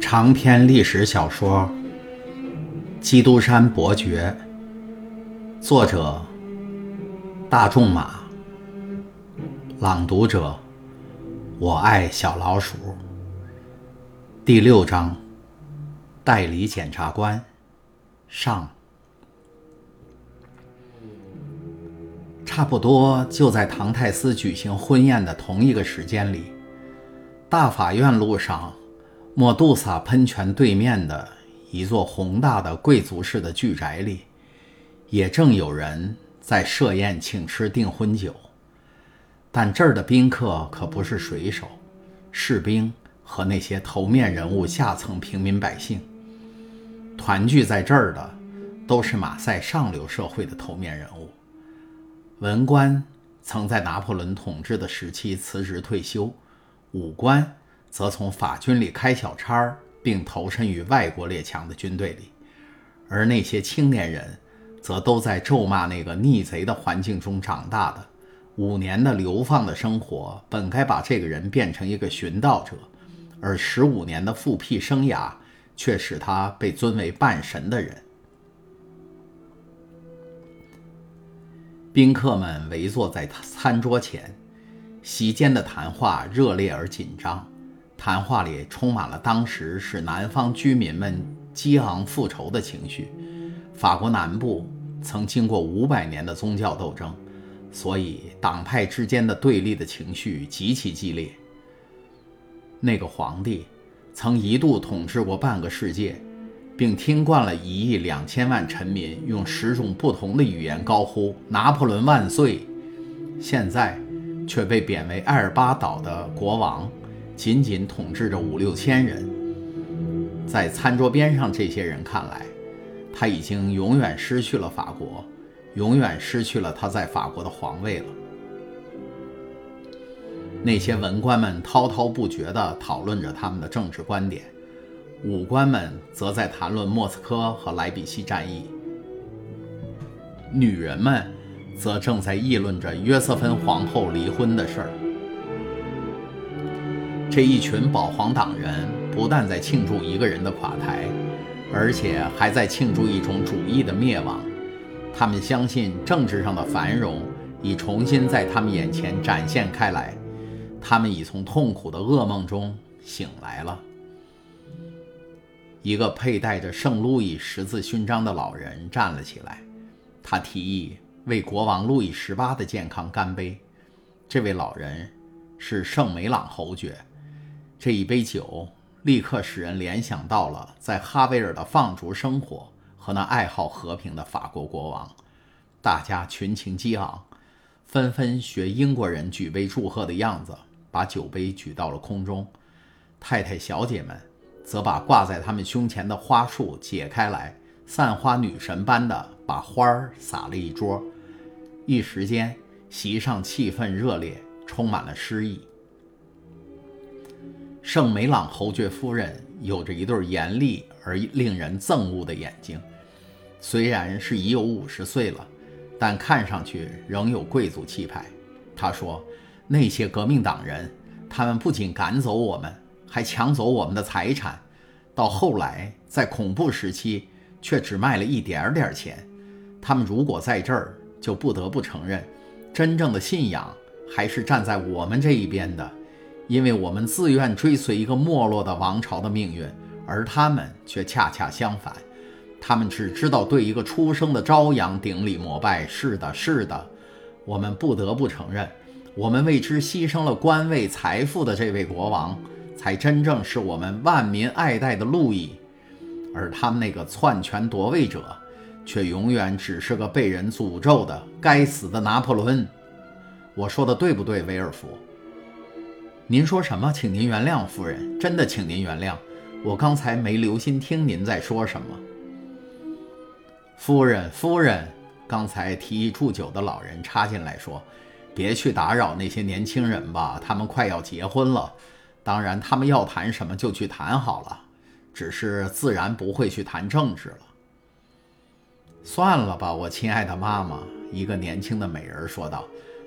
长篇历史小说《基督山伯爵》，作者大仲马，朗读者我爱小老鼠。第六章，代理检察官上。差不多就在唐泰斯举行婚宴的同一个时间里，大法院路上。莫杜萨喷泉对面的一座宏大的贵族式的巨宅里，也正有人在设宴请吃订婚酒。但这儿的宾客可不是水手、士兵和那些头面人物下层平民百姓。团聚在这儿的，都是马赛上流社会的头面人物。文官曾在拿破仑统治的时期辞职退休，武官。则从法军里开小差儿，并投身于外国列强的军队里，而那些青年人，则都在咒骂那个逆贼的环境中长大的。五年的流放的生活，本该把这个人变成一个寻道者，而十五年的复辟生涯，却使他被尊为半神的人。宾客们围坐在餐桌前，席间的谈话热烈而紧张。谈话里充满了当时是南方居民们激昂复仇的情绪。法国南部曾经过五百年的宗教斗争，所以党派之间的对立的情绪极其激烈。那个皇帝曾一度统治过半个世界，并听惯了一亿两千万臣民用十种不同的语言高呼“拿破仑万岁”，现在却被贬为埃尔巴岛的国王。仅仅统治着五六千人，在餐桌边上这些人看来，他已经永远失去了法国，永远失去了他在法国的皇位了。那些文官们滔滔不绝地讨论着他们的政治观点，武官们则在谈论莫斯科和莱比锡战役，女人们则正在议论着约瑟芬皇后离婚的事儿。这一群保皇党人不但在庆祝一个人的垮台，而且还在庆祝一种主义的灭亡。他们相信政治上的繁荣已重新在他们眼前展现开来，他们已从痛苦的噩梦中醒来了。一个佩戴着圣路易十字勋章的老人站了起来，他提议为国王路易十八的健康干杯。这位老人是圣梅朗侯爵。这一杯酒立刻使人联想到了在哈维尔的放逐生活和那爱好和平的法国国王，大家群情激昂，纷纷学英国人举杯祝贺的样子，把酒杯举到了空中。太太、小姐们则把挂在他们胸前的花束解开来，散花女神般的把花儿撒了一桌。一时间，席上气氛热烈，充满了诗意。圣梅朗侯爵夫人有着一对严厉而令人憎恶的眼睛，虽然是已有五十岁了，但看上去仍有贵族气派。她说：“那些革命党人，他们不仅赶走我们，还抢走我们的财产。到后来，在恐怖时期，却只卖了一点点钱。他们如果在这儿，就不得不承认，真正的信仰还是站在我们这一边的。”因为我们自愿追随一个没落的王朝的命运，而他们却恰恰相反，他们只知道对一个出生的朝阳顶礼膜拜。是的，是的，我们不得不承认，我们为之牺牲了官位、财富的这位国王，才真正是我们万民爱戴的路易，而他们那个篡权夺位者，却永远只是个被人诅咒的该死的拿破仑。我说的对不对，威尔夫？您说什么？请您原谅，夫人。真的，请您原谅，我刚才没留心听您在说什么。夫人，夫人，刚才提议祝酒的老人插进来说：“别去打扰那些年轻人吧，他们快要结婚了。当然，他们要谈什么就去谈好了，只是自然不会去谈政治了。”算了吧，我亲爱的妈妈，一个年轻的美人说道。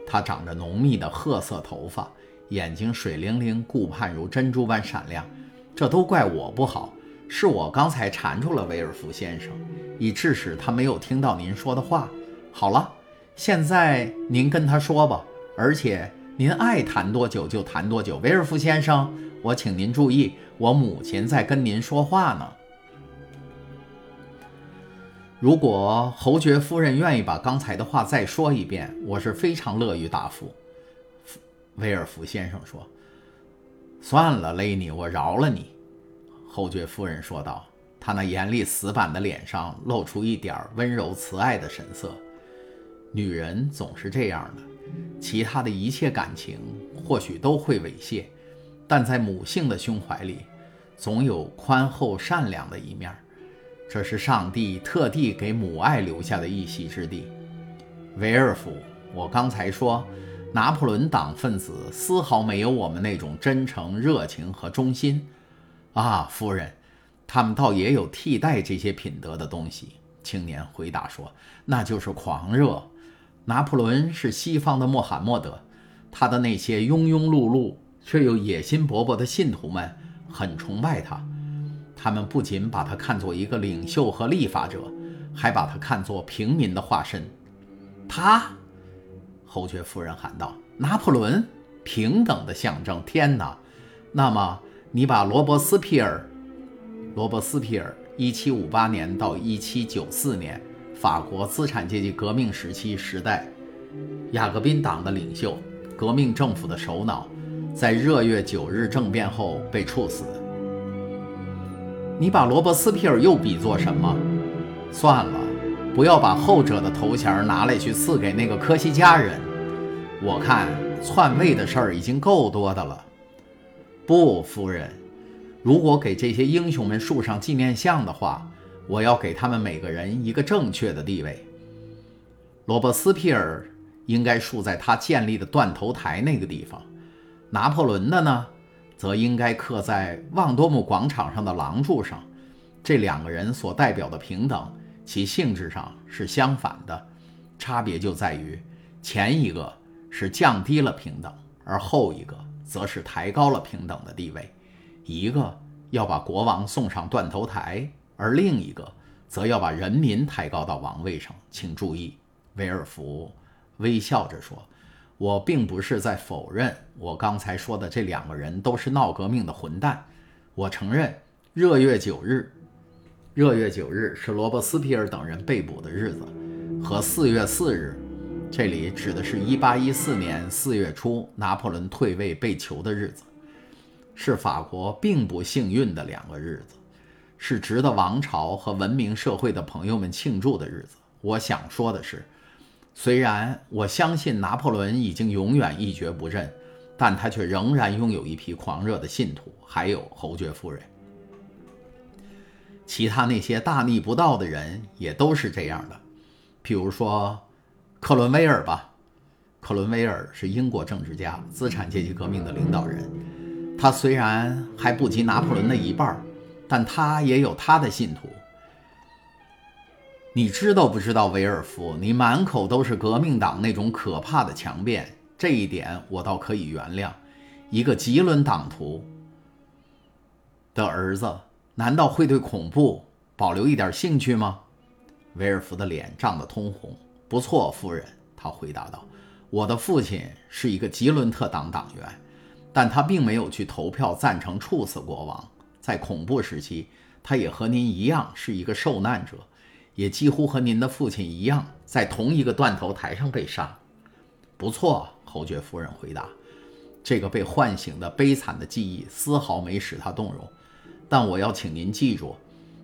她长着浓密的褐色头发。眼睛水灵灵，顾盼如珍珠般闪亮。这都怪我不好，是我刚才缠住了威尔福先生，以致使他没有听到您说的话。好了，现在您跟他说吧，而且您爱谈多久就谈多久。威尔福先生，我请您注意，我母亲在跟您说话呢。如果侯爵夫人愿意把刚才的话再说一遍，我是非常乐于答复。威尔福先生说：“算了，雷尼，我饶了你。”侯爵夫人说道，她那严厉死板的脸上露出一点温柔慈爱的神色。女人总是这样的，其他的一切感情或许都会猥亵，但在母性的胸怀里，总有宽厚善良的一面。这是上帝特地给母爱留下的一席之地，维尔福。我刚才说，拿破仑党分子丝毫没有我们那种真诚、热情和忠心。啊，夫人，他们倒也有替代这些品德的东西。青年回答说：“那就是狂热。拿破仑是西方的穆罕默德，他的那些庸庸碌碌却又野心勃勃的信徒们很崇拜他。”他们不仅把他看作一个领袖和立法者，还把他看作平民的化身。他，侯爵夫人喊道：“拿破仑，平等的象征！天哪！那么你把罗伯斯皮尔，罗伯斯皮尔，一七五八年到一七九四年，法国资产阶级革命时期时代，雅各宾党的领袖，革命政府的首脑，在热月九日政变后被处死。”你把罗伯斯皮尔又比作什么？算了，不要把后者的头衔拿来去赐给那个科西嘉人。我看篡位的事儿已经够多的了。不，夫人，如果给这些英雄们树上纪念像的话，我要给他们每个人一个正确的地位。罗伯斯皮尔应该竖在他建立的断头台那个地方。拿破仑的呢？则应该刻在旺多姆广场上的廊柱上。这两个人所代表的平等，其性质上是相反的，差别就在于前一个是降低了平等，而后一个则是抬高了平等的地位。一个要把国王送上断头台，而另一个则要把人民抬高到王位上。请注意，威尔福微笑着说。我并不是在否认我刚才说的这两个人都是闹革命的混蛋。我承认，热月九日，热月九日是罗伯斯皮尔等人被捕的日子，和四月四日，这里指的是一八一四年四月初拿破仑退位被囚的日子，是法国并不幸运的两个日子，是值得王朝和文明社会的朋友们庆祝的日子。我想说的是。虽然我相信拿破仑已经永远一蹶不振，但他却仍然拥有一批狂热的信徒，还有侯爵夫人。其他那些大逆不道的人也都是这样的，譬如说克伦威尔吧。克伦威尔是英国政治家、资产阶级革命的领导人。他虽然还不及拿破仑的一半，但他也有他的信徒。你知道不知道，维尔福？你满口都是革命党那种可怕的强辩，这一点我倒可以原谅。一个吉伦党徒的儿子，难道会对恐怖保留一点兴趣吗？维尔福的脸涨得通红。不错，夫人，他回答道：“我的父亲是一个吉伦特党党员，但他并没有去投票赞成处死国王。在恐怖时期，他也和您一样是一个受难者。”也几乎和您的父亲一样，在同一个断头台上被杀。不错，侯爵夫人回答。这个被唤醒的悲惨的记忆丝毫没使他动容。但我要请您记住，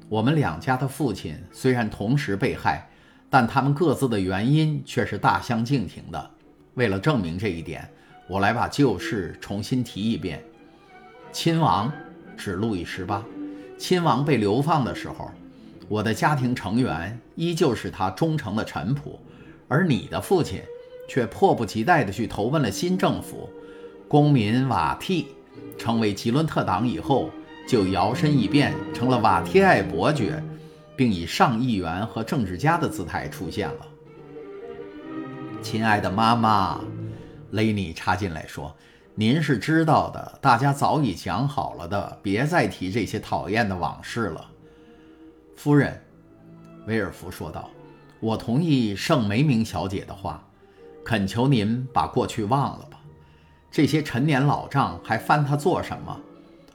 我们两家的父亲虽然同时被害，但他们各自的原因却是大相径庭的。为了证明这一点，我来把旧事重新提一遍。亲王指路易十八，亲王被流放的时候。我的家庭成员依旧是他忠诚的臣仆，而你的父亲却迫不及待地去投奔了新政府。公民瓦替成为吉伦特党以后，就摇身一变成了瓦蒂埃伯爵，并以上议员和政治家的姿态出现了。亲爱的妈妈，雷尼插进来说：“您是知道的，大家早已讲好了的，别再提这些讨厌的往事了。”夫人，威尔福说道：“我同意圣梅明小姐的话，恳求您把过去忘了吧。这些陈年老账还翻它做什么？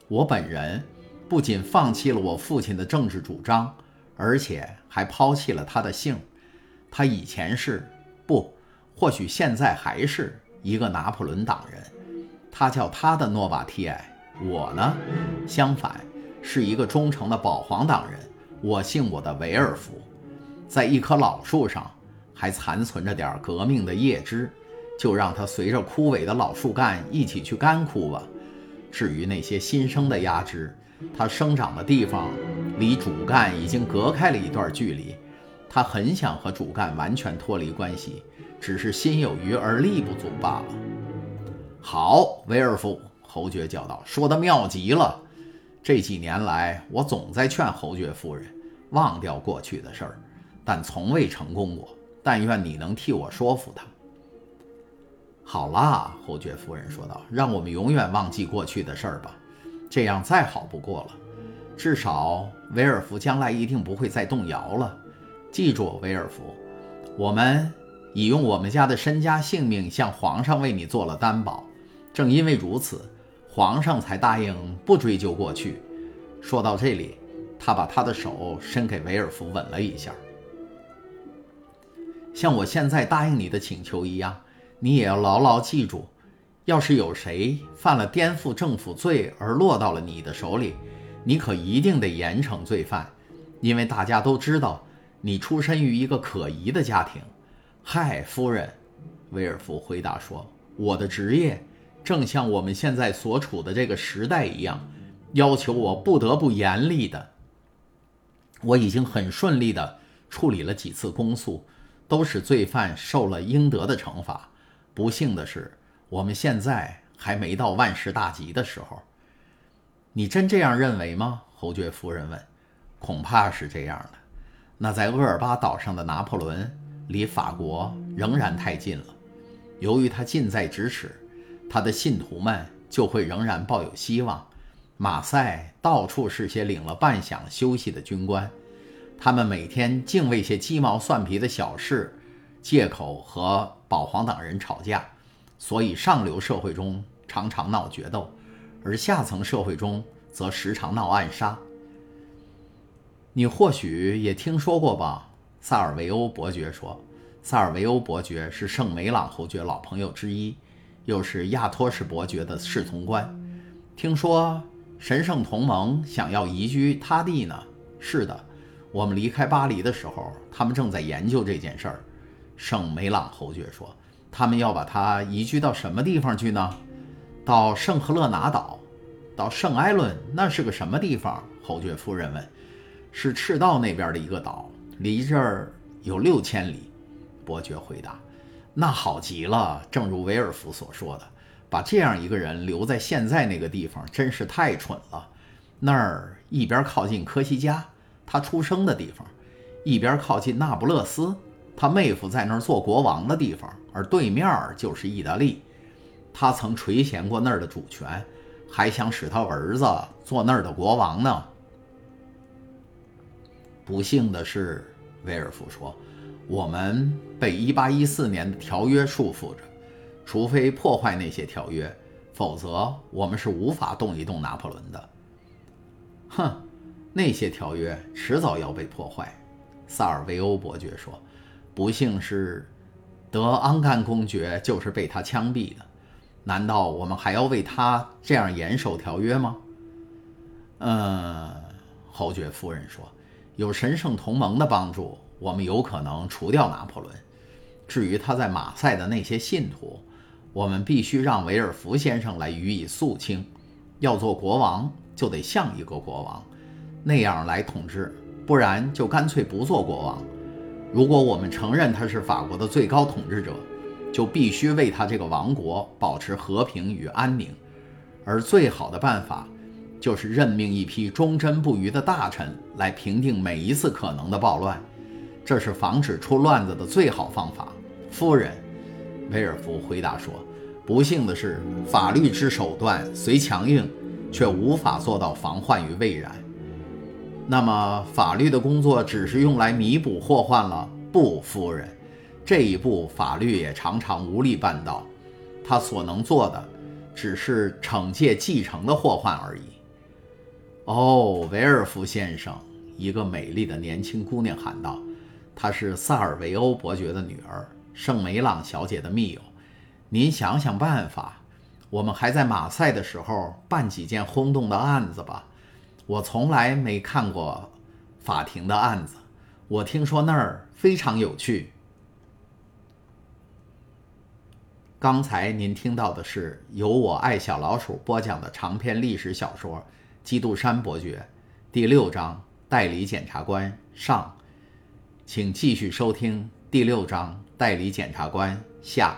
我本人不仅放弃了我父亲的政治主张，而且还抛弃了他的姓。他以前是不，或许现在还是一个拿破仑党人。”他叫他的诺瓦提埃，我呢，相反是一个忠诚的保皇党人。我姓我的维尔福，在一棵老树上还残存着点革命的叶枝，就让它随着枯萎的老树干一起去干枯吧。至于那些新生的芽枝，它生长的地方离主干已经隔开了一段距离，它很想和主干完全脱离关系，只是心有余而力不足罢了。好，威尔夫侯爵叫道：“说的妙极了。这几年来，我总在劝侯爵夫人忘掉过去的事儿，但从未成功过。但愿你能替我说服她。”好啦，侯爵夫人说道：“让我们永远忘记过去的事儿吧，这样再好不过了。至少，威尔夫将来一定不会再动摇了。记住，威尔夫，我们已用我们家的身家性命向皇上为你做了担保。”正因为如此，皇上才答应不追究过去。说到这里，他把他的手伸给维尔福吻了一下。像我现在答应你的请求一样，你也要牢牢记住：要是有谁犯了颠覆政府罪而落到了你的手里，你可一定得严惩罪犯，因为大家都知道你出身于一个可疑的家庭。嗨，夫人，威尔福回答说：“我的职业。”正像我们现在所处的这个时代一样，要求我不得不严厉的。我已经很顺利的处理了几次公诉，都使罪犯受了应得的惩罚。不幸的是，我们现在还没到万事大吉的时候。你真这样认为吗？侯爵夫人问。恐怕是这样的。那在厄尔巴岛上的拿破仑离法国仍然太近了，由于他近在咫尺。他的信徒们就会仍然抱有希望。马赛到处是些领了半饷休息的军官，他们每天净为些鸡毛蒜皮的小事借口和保皇党人吵架，所以上流社会中常常闹决斗，而下层社会中则时常闹暗杀。你或许也听说过吧？萨尔维欧伯爵说，萨尔维欧伯爵是圣梅朗侯爵老朋友之一。又是亚托什伯爵的侍从官，听说神圣同盟想要移居他地呢？是的，我们离开巴黎的时候，他们正在研究这件事儿。圣梅朗侯爵说：“他们要把它移居到什么地方去呢？到圣赫勒拿岛，到圣埃伦，那是个什么地方？”侯爵夫人问。“是赤道那边的一个岛，离这儿有六千里。”伯爵回答。那好极了，正如维尔福所说的，把这样一个人留在现在那个地方真是太蠢了。那儿一边靠近科西嘉，他出生的地方，一边靠近那不勒斯，他妹夫在那儿做国王的地方，而对面就是意大利，他曾垂涎过那儿的主权，还想使他儿子做那儿的国王呢。不幸的是，威尔福说。我们被1814年的条约束缚着，除非破坏那些条约，否则我们是无法动一动拿破仑的。哼，那些条约迟早要被破坏。”萨尔维欧伯爵说，“不幸是，德昂干公爵就是被他枪毙的。难道我们还要为他这样严守条约吗？”嗯，侯爵夫人说，“有神圣同盟的帮助。”我们有可能除掉拿破仑。至于他在马赛的那些信徒，我们必须让维尔福先生来予以肃清。要做国王，就得像一个国王，那样来统治；不然，就干脆不做国王。如果我们承认他是法国的最高统治者，就必须为他这个王国保持和平与安宁。而最好的办法，就是任命一批忠贞不渝的大臣来平定每一次可能的暴乱。这是防止出乱子的最好方法，夫人。威尔福回答说：“不幸的是，法律之手段虽强硬，却无法做到防患于未然。那么，法律的工作只是用来弥补祸患了？不，夫人，这一步法律也常常无力办到。他所能做的，只是惩戒继承的祸患而已。哦，维尔福先生，一个美丽的年轻姑娘喊道：“她是萨尔维欧伯爵的女儿，圣梅朗小姐的密友。您想想办法，我们还在马赛的时候办几件轰动的案子吧。我从来没看过法庭的案子，我听说那儿非常有趣。”刚才您听到的是由我爱小老鼠播讲的长篇历史小说《基督山伯爵》第六章“代理检察官”上，请继续收听第六章“代理检察官”下。